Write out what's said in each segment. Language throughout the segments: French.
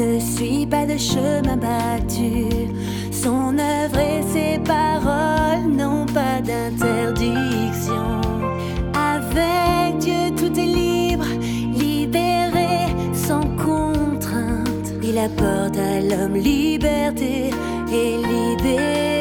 ne suit pas de chemin battu. Son œuvre et ses paroles n'ont pas d'interdiction. Avec Dieu, tout est libre, libéré, sans contrainte. Il apporte à l'homme liberté et liberté.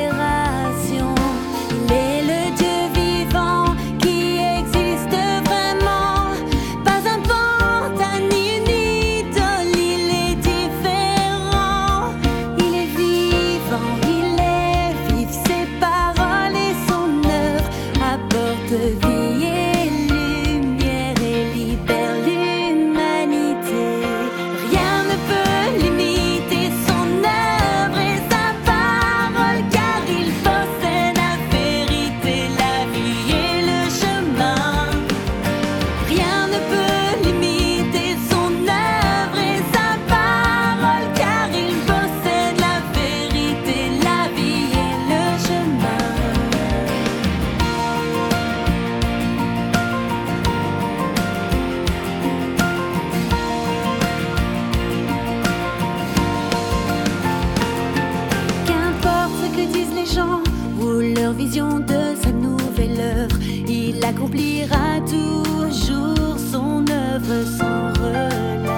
the view. vision de sa nouvelle œuvre. Il accomplira toujours son œuvre sans relâche.